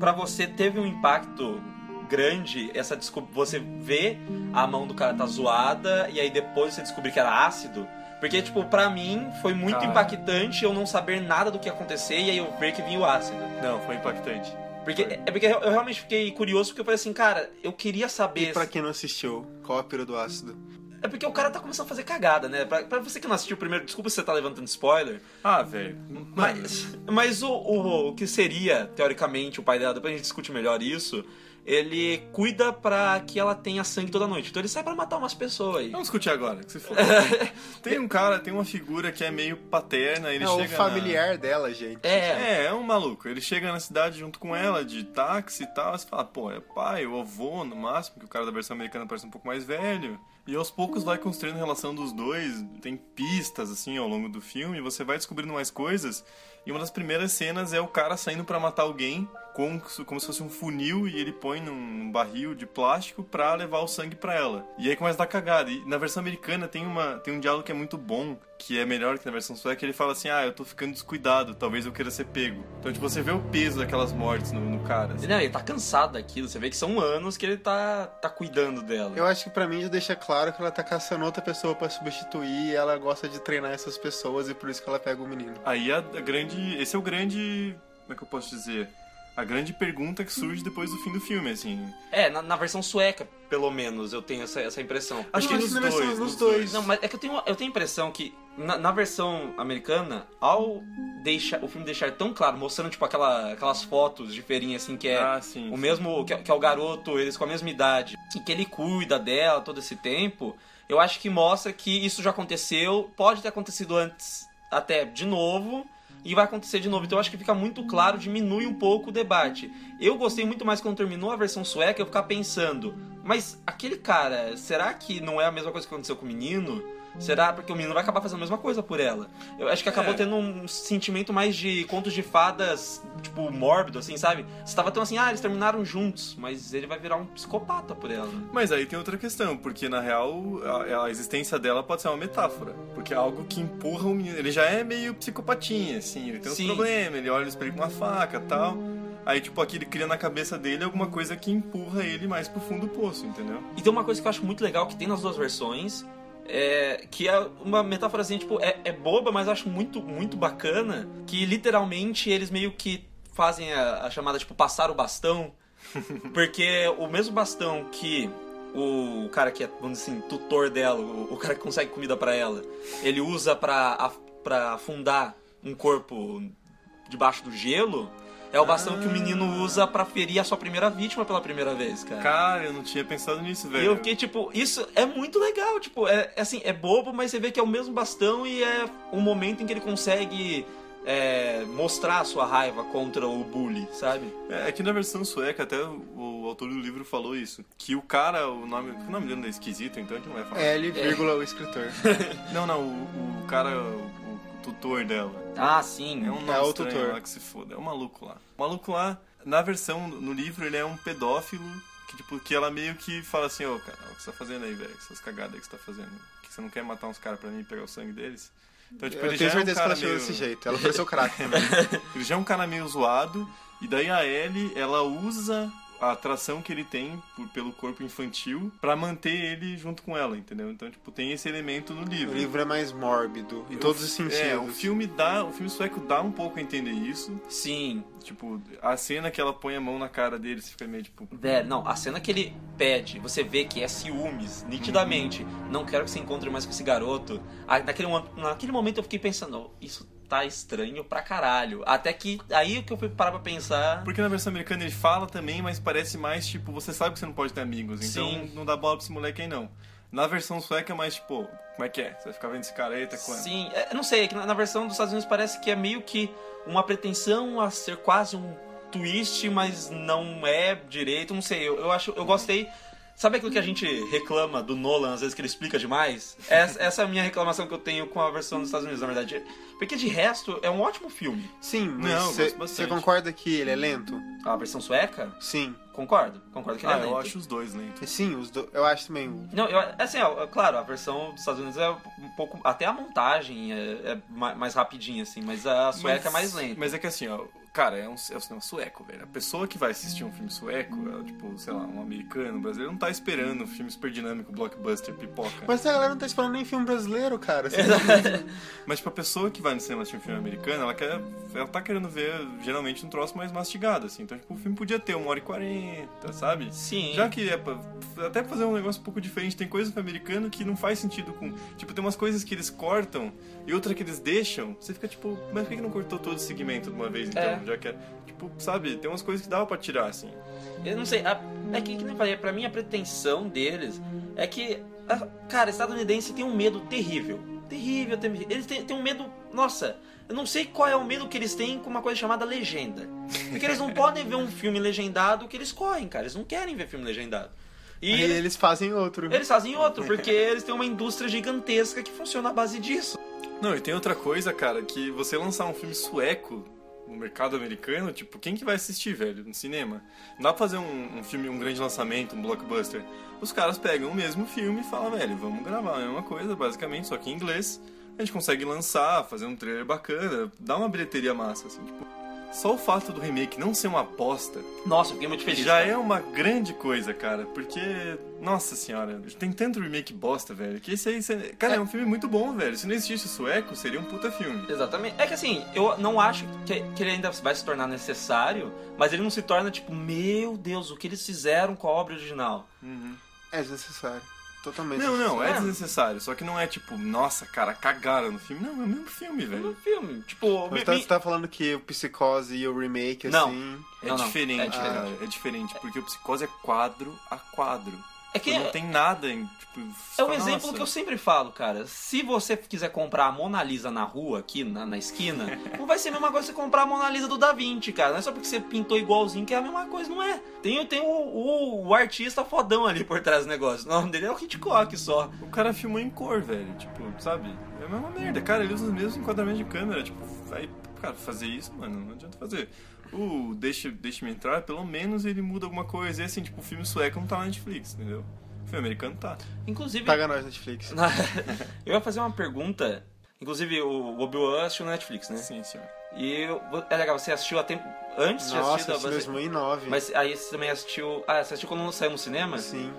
pra você teve um impacto grande essa desco- você vê a mão do cara tá zoada e aí depois você descobrir que era ácido. Porque, tipo, pra mim foi muito impactante eu não saber nada do que ia acontecer e aí eu ver que vinha o ácido. Não, foi impactante. Porque, é porque eu realmente fiquei curioso porque eu falei assim, cara, eu queria saber. E pra quem não assistiu, qual a pira do ácido? É porque o cara tá começando a fazer cagada, né? Pra, pra você que não assistiu primeiro, desculpa se você tá levantando spoiler. Ah, velho. Mas, mas o, o, o que seria, teoricamente, o pai dela, depois a gente discute melhor isso, ele cuida pra que ela tenha sangue toda noite. Então ele sai pra matar umas pessoas aí. Vamos discutir agora, que se for. tem um cara, tem uma figura que é meio paterna, ele é o chega na- familiar dela, gente. É, É, é um maluco. Ele chega na cidade junto com ela, de táxi e tal. Você fala, pô, é pai, o avô, no máximo, que o cara da versão americana parece um pouco mais velho. E aos poucos vai construindo a relação dos dois. Tem pistas, assim, ao longo do filme. Você vai descobrindo mais coisas. E uma das primeiras cenas é o cara saindo pra matar alguém com, como se fosse um funil e ele põe num barril de plástico pra levar o sangue pra ela. E aí começa a dar cagada. E na versão americana tem, uma, tem um diálogo que é muito bom, que é melhor que na versão sueca. Ele fala assim: Ah, eu tô ficando descuidado, talvez eu queira ser pego. Então, tipo, você vê o peso daquelas mortes no, no cara. assim. Não, ele tá cansado daquilo. Você vê que são anos que ele tá, tá cuidando dela. Eu acho que pra mim já deixa claro que ela tá caçando outra pessoa pra substituir e ela gosta de treinar essas pessoas e por isso que ela pega o menino. Aí a, a grande. Esse é o grande. Como é que eu posso dizer? A grande pergunta que surge depois do fim do filme, assim. É, na, na versão sueca, pelo menos, eu tenho essa, essa impressão. Acho que nos dois, nos nos dois. Não, mas é que eu tenho, eu tenho a impressão que na, na versão americana, ao deixar, o filme deixar tão claro, mostrando tipo aquela, aquelas fotos de feirinha assim que é Ah, sim. o mesmo que, é- que é o garoto, eles com a mesma idade, e que ele cuida dela todo esse tempo, eu acho que mostra que isso já aconteceu, pode ter acontecido antes até de novo. E vai acontecer de novo. Então eu acho que fica muito claro, diminui um pouco o debate. Eu gostei muito mais quando terminou a versão sueca, eu ficar pensando, mas aquele cara, será que não é a mesma coisa que aconteceu com o menino? Será? Porque o menino vai acabar fazendo a mesma coisa por ela. Eu acho que acabou É. tendo um sentimento mais de contos de fadas, tipo, mórbido, assim, sabe? Você tava tão assim, ah, eles terminaram juntos, mas ele vai virar um psicopata por ela. Mas aí tem outra questão, porque na real a, a existência dela pode ser uma metáfora. Porque é algo que empurra o menino. Ele já é meio psicopatinha, assim, ele tem uns problemas, ele olha no espelho com uma faca e tal. Aí, tipo, aqui ele cria na cabeça dele alguma coisa que empurra ele mais pro fundo do poço, entendeu? E tem uma coisa que eu acho muito legal que tem nas duas versões, é, que é uma metáforazinha, tipo, é, é boba, mas acho muito, muito bacana, que literalmente eles meio que fazem a, a chamada, tipo, passar o bastão, porque o mesmo bastão que o cara que é, vamos dizer assim, tutor dela, o, o cara que consegue comida pra ela, ele usa pra, af- pra afundar um corpo debaixo do gelo, é o bastão que o menino usa pra ferir a sua primeira vítima pela primeira vez, cara. Cara, eu não tinha pensado nisso, E velho. eu fiquei, tipo, isso é muito legal, tipo, é, é assim, é bobo, mas você vê que é o mesmo bastão e é um momento em que ele consegue é, mostrar a sua raiva contra o bully, sabe? É, aqui na versão sueca, até o, o autor do livro falou isso. Que o cara, o nome. O nome dele é esquisito, então a gente não vai falar. L, vírgula, o escritor. Não, não, o, o cara, o tutor dela. Ah, sim. É um nome É o tutor. lá que se foda. É um maluco lá. O maluco lá, na versão, no livro, ele é um pedófilo que, tipo, que ela meio que fala assim, ô, cara, o que você tá fazendo aí, velho? Essas cagadas aí que você tá fazendo. Que você não quer matar uns caras pra mim e pegar o sangue deles? Então, tipo, Eu ele tenho já é um certeza que cara ela meio... desse jeito. Ela também. Ele já é um cara meio zoado, e daí a Ellie, ela usa a atração que ele tem por- pelo corpo infantil pra manter ele junto com ela, entendeu? Então, tipo, tem esse elemento no O livro. livro é mais mórbido, em todos os sentidos. É, o filme dá, o filme sueco dá um pouco a entender isso. Sim. Tipo, a cena que ela põe a mão na cara dele, você fica meio tipo, Velho, não, a cena que ele pede, você vê que é ciúmes, nitidamente. Não quero que você encontre mais com esse garoto. Ah, Naquele, naquele momento eu fiquei pensando, "Oh, isso tá estranho pra caralho. Até que aí que eu fui parar pra pensar. Porque na versão americana ele fala também, mas parece mais tipo, você sabe que você não pode ter amigos, então Sim. não dá bola pra esse moleque aí não. Na versão sueca é mais tipo, como é que é? Você vai ficar vendo esse cara aí, tá com ela? Sim, é, eu não sei, é que na, na versão dos Estados Unidos parece que é meio que uma pretensão a ser quase um twist, mas não é direito, não sei, eu, eu acho, eu gostei. Sabe aquilo que a gente reclama do Nolan, às vezes que ele explica demais? Essa, essa é a minha reclamação que eu tenho com a versão dos Estados Unidos, na verdade. Porque de resto, é um ótimo filme. Sim, mas eu você concorda que ele é lento? A versão sueca, Sim. concordo, concordo que ele Ah, é eu lento. acho os dois lentos. Sim, os do... eu acho também. Não, eu, assim, ó, claro, a versão dos Estados Unidos é um pouco. Até a montagem é, é ma- mais rapidinha, assim, mas a sueca é mais lenta. Mas é que assim, ó, cara, é, um, é o cinema sueco, velho. A pessoa que vai assistir um filme sueco, ela, tipo, sei lá, um americano, um brasileiro, não tá esperando um filme super dinâmico, blockbuster, pipoca. Mas a galera não tá esperando nem filme brasileiro, cara. Assim, Mas, tipo, a pessoa que vai no cinema assistir um filme americano, ela quer. Ela tá querendo ver, geralmente, um troço mais mastigado, assim. Então, tipo, o filme podia ter uma hora e quarenta, sabe? Sim. Já que é pra, até pra fazer um negócio um pouco diferente, tem coisa no filme americano que não faz sentido com. Tipo, tem umas coisas que eles cortam e outra que eles deixam. Você fica tipo, mas por que não cortou todo o segmento de uma vez então? É. Já que é. Tipo, sabe, tem umas coisas que dava pra tirar, assim. Eu não sei, a- é que, que nem falei, pra mim a pretensão deles é que, a- cara, estadunidense tem um medo terrível. Terrível, terrível. Eles têm, têm um medo, nossa, eu não sei qual é o medo que eles têm com uma coisa chamada legenda. Porque eles não podem ver um filme legendado que eles correm, cara. Eles não querem ver filme legendado. E Aí eles, eles fazem outro. eles fazem outro, porque eles têm uma indústria gigantesca que funciona à base disso. Não, e tem outra coisa, cara, que você lançar um filme sueco no mercado americano, tipo, quem que vai assistir, velho, no cinema? Não dá pra fazer um, um filme, um grande lançamento, um blockbuster. Os caras pegam o mesmo filme e falam, velho, vamos gravar a mesma coisa, basicamente, só que em inglês. A gente consegue lançar, fazer um trailer bacana, dar uma bilheteria massa, assim, tipo. Só o fato do remake não ser uma aposta Nossa, eu fiquei muito feliz. já cara. é uma grande coisa, cara, porque, nossa senhora, tem tanto remake bosta, velho, que esse aí, cara, é. um filme muito bom, velho. Se não existisse o sueco, seria um puta filme. Exatamente. É que assim, eu não acho que, que ele ainda vai se tornar necessário, mas ele não se torna tipo, meu Deus, o que eles fizeram com a obra original. É desnecessário. Totalmente Não, não, é É. desnecessário, só que não é tipo, nossa, cara, cagaram no filme. Não, é o mesmo filme, velho. filme, tipo, Mas me- tá, me- você tá falando que o Psicose e o remake, Não. assim... É Não, não, diferente, é diferente. cara, é diferente, porque o Psicose é quadro a quadro. É que Não tem nada em, tipo... é um fala, exemplo nossa. que eu sempre falo, cara. Se você quiser comprar a Mona Lisa na rua, aqui na, na esquina, não vai ser a mesma coisa que você comprar a Mona Lisa do Da Vinci, cara. Não é só porque você pintou igualzinho que é a mesma coisa, não é. Tem, tem o, o, o artista fodão ali por trás do negócio. O nome dele é o Hitchcock só. O cara filmou em cor, velho. Tipo, sabe? É a mesma merda. Cara, ele usa os mesmos enquadramentos de câmera. Tipo, aí, cara, fazer isso, mano, não adianta fazer. O Deixe- Deixe-me Entrar, pelo menos ele muda alguma coisa. E assim, tipo, o filme sueco não tá na Netflix, entendeu? O filme americano tá. Inclusive, Paga nós, Netflix. eu ia fazer uma pergunta. Inclusive, o Obi-Wan assistiu na Netflix, né? Sim, senhor. E eu- é legal, você assistiu a tempo. Antes de Nossa, assistir esse da 2009. Mas aí você também assistiu. Ah, você assistiu quando não saiu no cinema? Sim.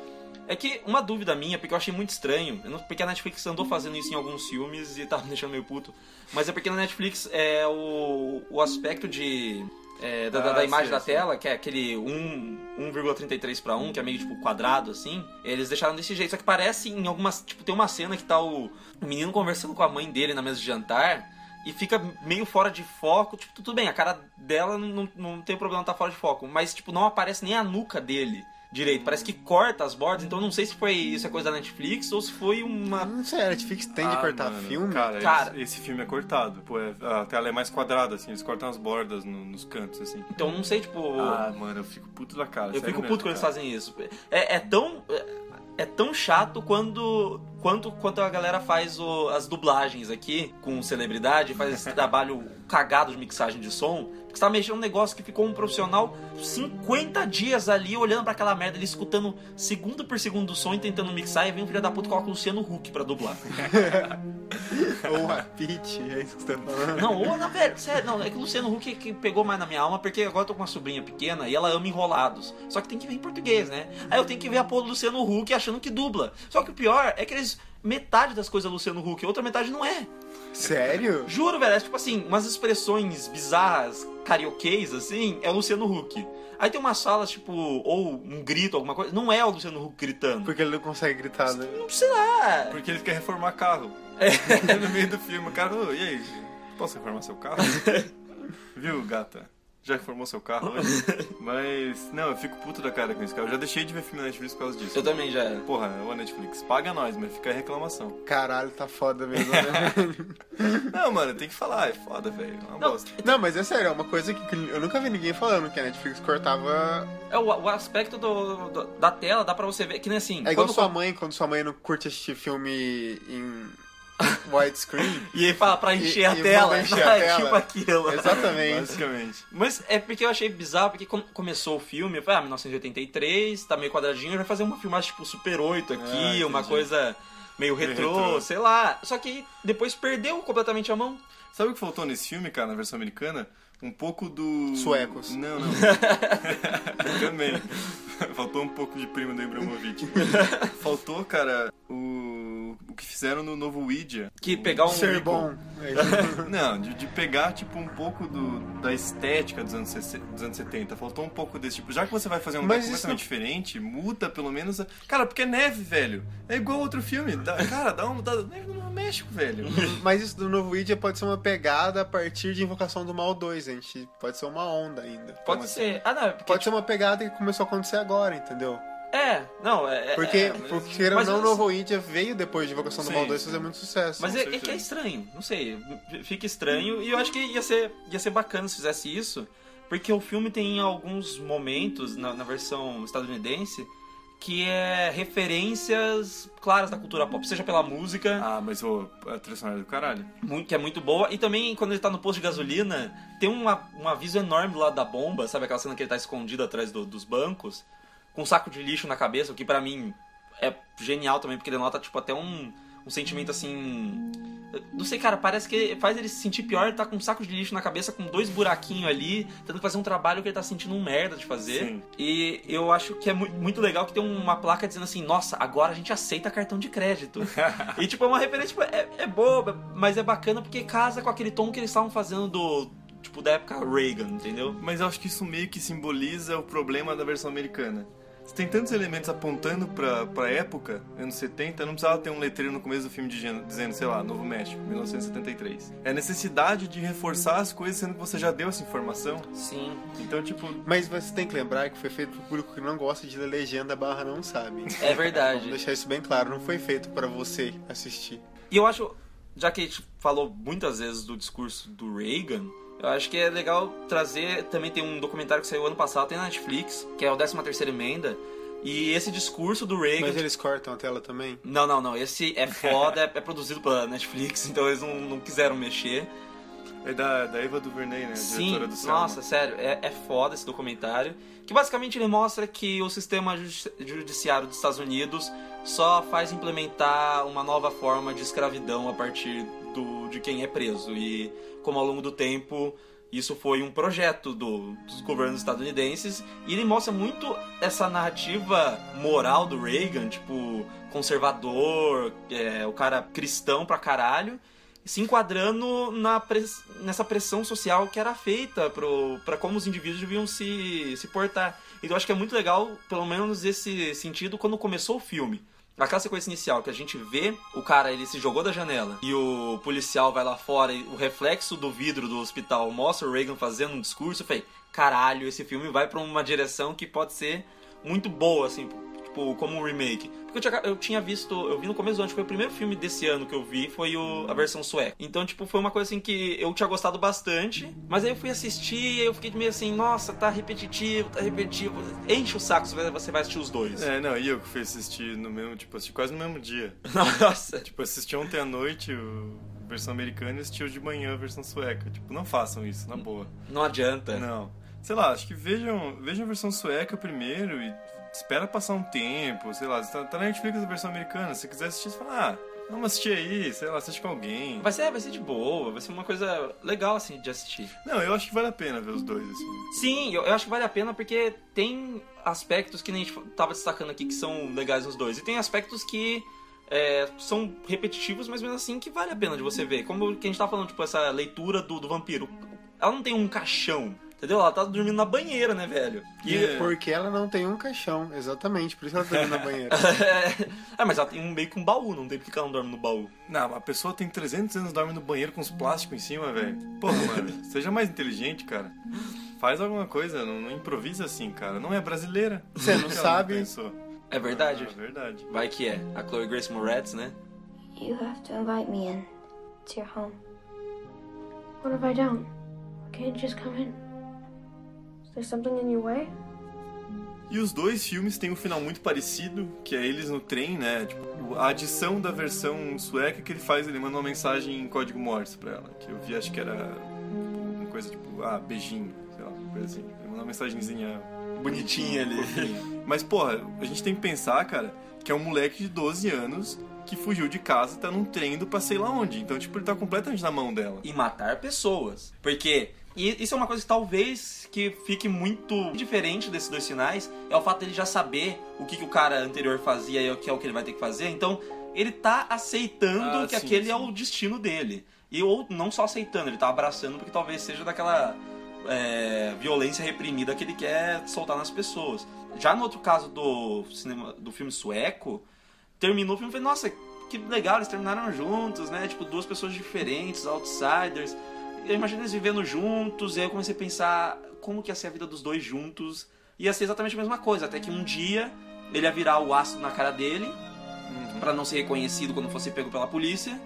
É que uma dúvida minha, porque eu achei muito estranho, porque a Netflix andou fazendo isso em alguns filmes e tava me deixando meio puto, mas é porque na Netflix é o, o aspecto de. é, da, Ah, da imagem sei, da sei. tela, que é aquele 1, 1,33 para 1, que é meio tipo quadrado assim, eles deixaram desse jeito. Só que parece em algumas. Tipo, tem uma cena que tá o, o menino conversando com a mãe dele na mesa de jantar. E fica meio fora de foco, tipo, tudo bem, a cara dela não, não, não tem problema tá fora de foco, mas tipo, não aparece nem a nuca dele direito, parece que corta as bordas, então eu não sei se foi isso é coisa da Netflix ou se foi uma Não sei, a Netflix tem de Ah, cortar mano, filme? Cara, Cara. Esse, esse filme é cortado. Pô, é- a tela é mais quadrada, assim. Eles cortam as bordas no- nos cantos, assim. Então eu não sei, tipo. Ah, mano, eu fico puto da cara. eu fico mesmo, puto quando eles fazem isso. É, é tão. é- É tão chato quando, quanto, quanto a galera faz o- as dublagens aqui com celebridade, faz esse trabalho cagado de mixagem de som. Você tá mexendo um negócio que ficou um profissional 50 dias ali olhando pra aquela merda, ele escutando segundo por segundo o som e tentando mixar, e vem um filho da puta coloca o Luciano Huck pra dublar. Ou a Peach, é isso que você tá falando? Não, ou na velho, sério, não, é que o Luciano Huck é que pegou mais na minha alma, porque agora eu tô com uma sobrinha pequena e ela ama enrolados. Só que tem que ver em português, né? Aí eu tenho que ver a porra do Luciano Huck achando que dubla. Só que o pior é que eles. Metade das coisas é Luciano Huck, a outra metade não é. Sério? Juro, velho, é tipo assim, umas expressões bizarras, carioquês, assim, é o Luciano Huck. Aí tem umas falas, tipo, ou um grito, alguma coisa, não é o Luciano Huck gritando. Porque ele não consegue gritar, né? Não sei lá. Porque ele quer reformar carro. É. no meio do filme, o cara, "Ô, e aí, posso reformar seu carro? Viu, gata? Já reformou seu carro hoje? Mas, não, eu fico puto da cara com isso, cara. Eu já deixei de ver filme na Netflix por causa disso. Eu também já. Porra, ô Netflix, paga nós, mas fica a reclamação. Caralho, tá foda mesmo, né? Não, mano, tem que falar, é foda, velho. É uma Não, bosta. não, mas é sério, é uma coisa que eu nunca vi ninguém falando que a Netflix cortava. É o, o aspecto do, do- da tela, dá pra você ver, que nem assim. É igual quando- sua mãe, quando sua mãe não curte assistir filme em widescreen. E aí fala pra encher E- a e tela. encher a tela. tipo aquilo. Exatamente. Basicamente. Mas é porque eu achei bizarro, porque quando começou o filme, eu falei, ah, 1983, tá meio quadradinho, vai fazer uma filmagem tipo Super 8 aqui, Ah, uma coisa meio Meio retrô, retrô. sei lá. Só que depois perdeu completamente a mão. Sabe o que faltou nesse filme, cara, na versão americana? um pouco do. Suecos. Não, não. Também. Faltou um pouco de primo do Ibrahimovic. Faltou, cara, o, o que fizeram no novo Ouija. Que pegar um. Ser rico- bom. Não, de, de pegar, tipo, um pouco do, da estética dos anos, 60 dos anos 70. Faltou um pouco desse tipo. Já que você vai fazer um lugar completamente não- diferente, muda pelo menos. a- Cara, porque é neve, velho. É igual outro filme. Dá- cara, dá uma mudada. Neve no México, velho. Mas isso do novo Ouija pode ser uma pegada a partir de Invocação do Mal 2, gente. Pode ser uma onda ainda. Pode Como ser. Ah, não, é porque. Pode ser uma pegada que começou a acontecer agora, entendeu? É, não, é. é- Porque, é, porque querendo ou mas não, o eu- novo Ouija veio depois de Invocação do Mal 2 sim. fazer muito sucesso. Mas é, é que é estranho, não sei. Fica estranho e eu acho que ia ser, ia ser bacana se fizesse isso, porque o filme tem alguns momentos na, na versão estadunidense que é referências claras da cultura pop, seja pela música, Ah, mas a trilha sonora é do caralho. muito- que é muito boa, e também quando ele tá no posto de gasolina, tem uma, um aviso enorme do lado da bomba, sabe aquela cena que ele tá escondido atrás do- dos bancos, com um saco de lixo na cabeça, o que pra mim é genial também, porque denota tipo até um, um sentimento assim. Não sei, cara, parece que faz ele se sentir pior, ele tá com um saco de lixo na cabeça, com dois buraquinhos ali, tentando fazer um trabalho que ele tá sentindo um merda de fazer. Sim. E eu acho que é mu- muito legal que tem uma placa dizendo assim, nossa, agora a gente aceita cartão de crédito. e tipo, é uma referência, tipo, é, é boba, mas é bacana porque casa com aquele tom que eles estavam fazendo do. Tipo, da época Reagan, entendeu? Mas eu acho que isso meio que simboliza o problema da versão americana. Você tem tantos elementos apontando pra, pra época, anos 70, não precisava ter um letreiro no começo do filme dizendo, dizendo, sei lá, Novo México, 1973. É a necessidade de reforçar as coisas sendo que você já deu essa informação. Sim. Então, tipo, Mas você tem que lembrar que foi feito pro público que não gosta de ler legenda barra não sabe. É Vamos verdade. deixar isso bem claro, não foi feito pra você assistir. E eu acho, já que a gente falou muitas vezes do discurso do Reagan, eu acho que é legal trazer. Também tem um documentário que saiu ano passado, tem na Netflix, que é o 13 terceira emenda. E esse discurso do Reagan. Mas eles cortam a tela também? Não, não, não. Esse é foda, é, é produzido pela Netflix, então eles não, não quiseram mexer. é da, da Eva DuVernay, né? Sim, diretora do Selma. nossa, sério, é, é foda esse documentário. Que basicamente ele mostra que o sistema judici- judiciário dos Estados Unidos só faz implementar uma nova forma de escravidão a partir do, de quem é preso. E como ao longo do tempo isso foi um projeto do- dos governos estadunidenses. E ele mostra muito essa narrativa moral do Reagan, tipo, conservador, é, o cara cristão pra caralho se enquadrando na press- nessa pressão social que era feita para como os indivíduos deviam se, se portar. Então eu acho que é muito legal, pelo menos esse sentido, quando começou o filme. Aquela sequência inicial que a gente vê o cara, ele se jogou da janela e o policial vai lá fora e o reflexo do vidro do hospital mostra o Reagan fazendo um discurso. Eu falei, caralho, esse filme vai pra uma direção que pode ser muito boa, assim, tipo, como um remake. Porque eu tinha, eu tinha visto, eu vi no começo do ano, foi o primeiro filme desse ano que eu vi, foi o, a versão sueca. Então, tipo, foi uma coisa assim que eu tinha gostado bastante, mas aí eu fui assistir e eu fiquei meio assim, nossa, tá repetitivo, tá repetitivo. Enche o saco se você vai assistir os dois. É, não, e eu que fui assistir no mesmo, tipo, assisti quase no mesmo dia. Nossa. Tipo, assisti ontem à noite o a versão americana e assisti hoje de manhã a versão sueca. Tipo, não façam isso, na boa. Não adianta. Não. Sei lá, acho que vejam, vejam a versão sueca primeiro e espera passar um tempo, sei lá, tá, tá na Netflix a versão americana, se quiser assistir, você fala, ah, vamos assistir aí, sei lá, assiste com alguém. Vai ser, vai ser de boa, vai ser uma coisa legal assim de assistir. Não, eu acho que vale a pena ver os dois, assim. Sim, eu, eu acho que vale a pena porque tem aspectos que nem a gente tava destacando aqui que são legais nos dois. E tem aspectos que é, são repetitivos, mas mesmo assim que vale a pena de você ver. Como que a gente tá falando, tipo, essa leitura do, do vampiro. Ela não tem um caixão, entendeu? Ela tá dormindo na banheira, né, velho? E, É. Porque ela não tem um caixão, exatamente, por isso ela tá dentro da banheira. é, mas ela tem um meio que um baú, não tem porque ela não dorme no baú. Não, a pessoa tem 300 anos dorme no banheiro com os plásticos em cima, velho. Porra, mano, seja mais inteligente, cara. Faz alguma coisa, não, não improvisa assim, cara. Não é brasileira. Você não sabe? pensou? É verdade? Ah, é verdade. Vai que é. A Chloe Grace Moretz, né? You have to invite me in to your home. What if I don't? Can't you just come in? Is there something in your way? E os dois filmes têm um final muito parecido, que é eles no trem, né? Tipo, a adição da versão sueca que ele faz, ele manda uma mensagem em código Morse pra ela. Que eu vi, acho que era tipo, uma coisa tipo, ah, beijinho, sei lá, uma coisa assim. Ele manda uma mensagenzinha Bonitinha ali. Mas, porra, a gente tem que pensar, cara, que é um moleque de 12 anos que fugiu de casa e tá num trem indo pra sei lá onde. Então, tipo, ele tá completamente na mão dela. e matar pessoas. Porque E isso é uma coisa que talvez que fique muito diferente desses dois sinais, é o fato dele já saber o que, que o cara anterior fazia e o que é o que ele vai ter que fazer. Então, ele tá aceitando Ah, que sim, aquele é sim. o destino dele. E ou não só aceitando, ele tá abraçando porque talvez seja daquela é, violência reprimida que ele quer soltar nas pessoas. Já no outro caso do cinema, do filme sueco, terminou o filme e falei, nossa, que legal, eles terminaram juntos, né? Tipo, duas pessoas diferentes, outsiders. Eu imagino eles vivendo juntos, e aí eu comecei a pensar como que ia ser a vida dos dois juntos. Ia ser exatamente a mesma coisa, até que um dia ele ia virar o ácido na cara dele, pra não ser reconhecido quando fosse pego pela polícia,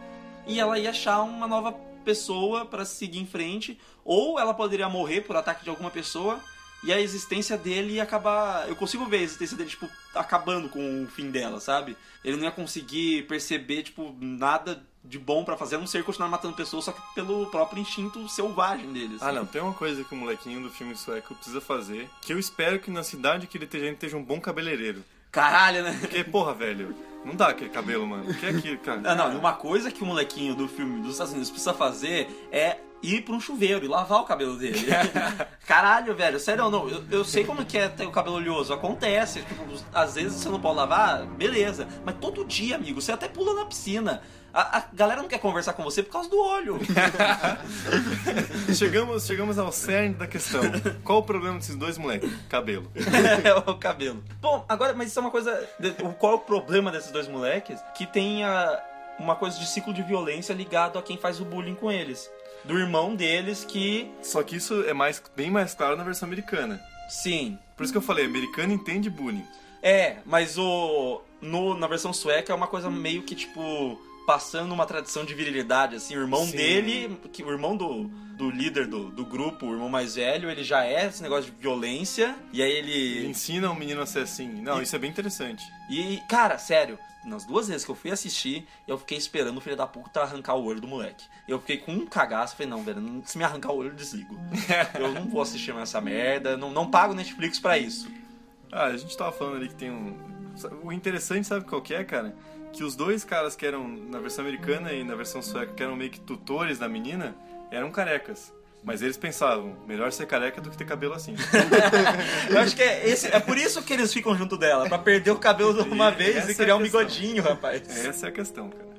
e ela ia achar uma nova pessoa pra seguir em frente, ou ela poderia morrer por ataque de alguma pessoa, e a existência dele ia acabar. Eu consigo ver a existência dele, tipo, acabando com o fim dela, sabe? Ele não ia conseguir perceber, tipo, nada de bom pra fazer, a não ser continuar matando pessoas, só que pelo próprio instinto selvagem dele. Ah, assim. não, tem uma coisa que o molequinho do filme sueco precisa fazer, que eu espero que na cidade que ele esteja, esteja um bom cabeleireiro. Caralho, né? Porque, porra, velho, não dá aquele cabelo, mano. O que é aquilo, cara? Não, não, uma coisa que o molequinho do filme dos Estados Unidos precisa fazer é ir pra um chuveiro e lavar o cabelo dele. Caralho, velho, sério, não, eu, eu sei como que é ter o cabelo oleoso, acontece, tipo, às vezes você não pode lavar, beleza, mas todo dia, amigo, você até pula na piscina. A, a galera não quer conversar com você por causa do olho. Chegamos, chegamos ao cerne da questão. Qual o problema desses dois moleques? Cabelo. é o cabelo. Bom, agora, mas isso é uma coisa. Qual é o problema desses dois moleques? Que tem a- uma coisa de ciclo de violência ligado a quem faz o bullying com eles. Do irmão deles que. Só que isso é mais, bem mais claro na versão americana. Sim. Por isso que eu falei, americano entende bullying. É, mas o. No, na versão sueca é uma coisa meio que tipo. Passando uma tradição de virilidade, assim, o irmão Sim. dele, que o irmão do, do líder do, do grupo, o irmão mais velho, ele já é esse negócio de violência, e aí Ele ele. ensina o menino a ser assim. Não, isso é bem interessante. E, cara, sério, nas duas vezes que eu fui assistir, eu fiquei esperando o filho da puta arrancar o olho do moleque. Eu fiquei com um cagaço, falei, não, velho, se me arrancar o olho, eu desligo. eu não vou assistir mais essa merda, não, não pago Netflix pra isso. Ah, a gente tava falando ali que tem um. O interessante, sabe qual que é, cara? Que os dois caras que eram, na versão americana e na versão sueca, que eram meio que tutores da menina, eram carecas. Mas eles pensavam, melhor ser careca do que ter cabelo assim. Eu acho que é, esse, é por isso que eles ficam junto dela, pra perder o cabelo de uma E vez essa é e criar a um bigodinho, rapaz. Essa é a questão, cara.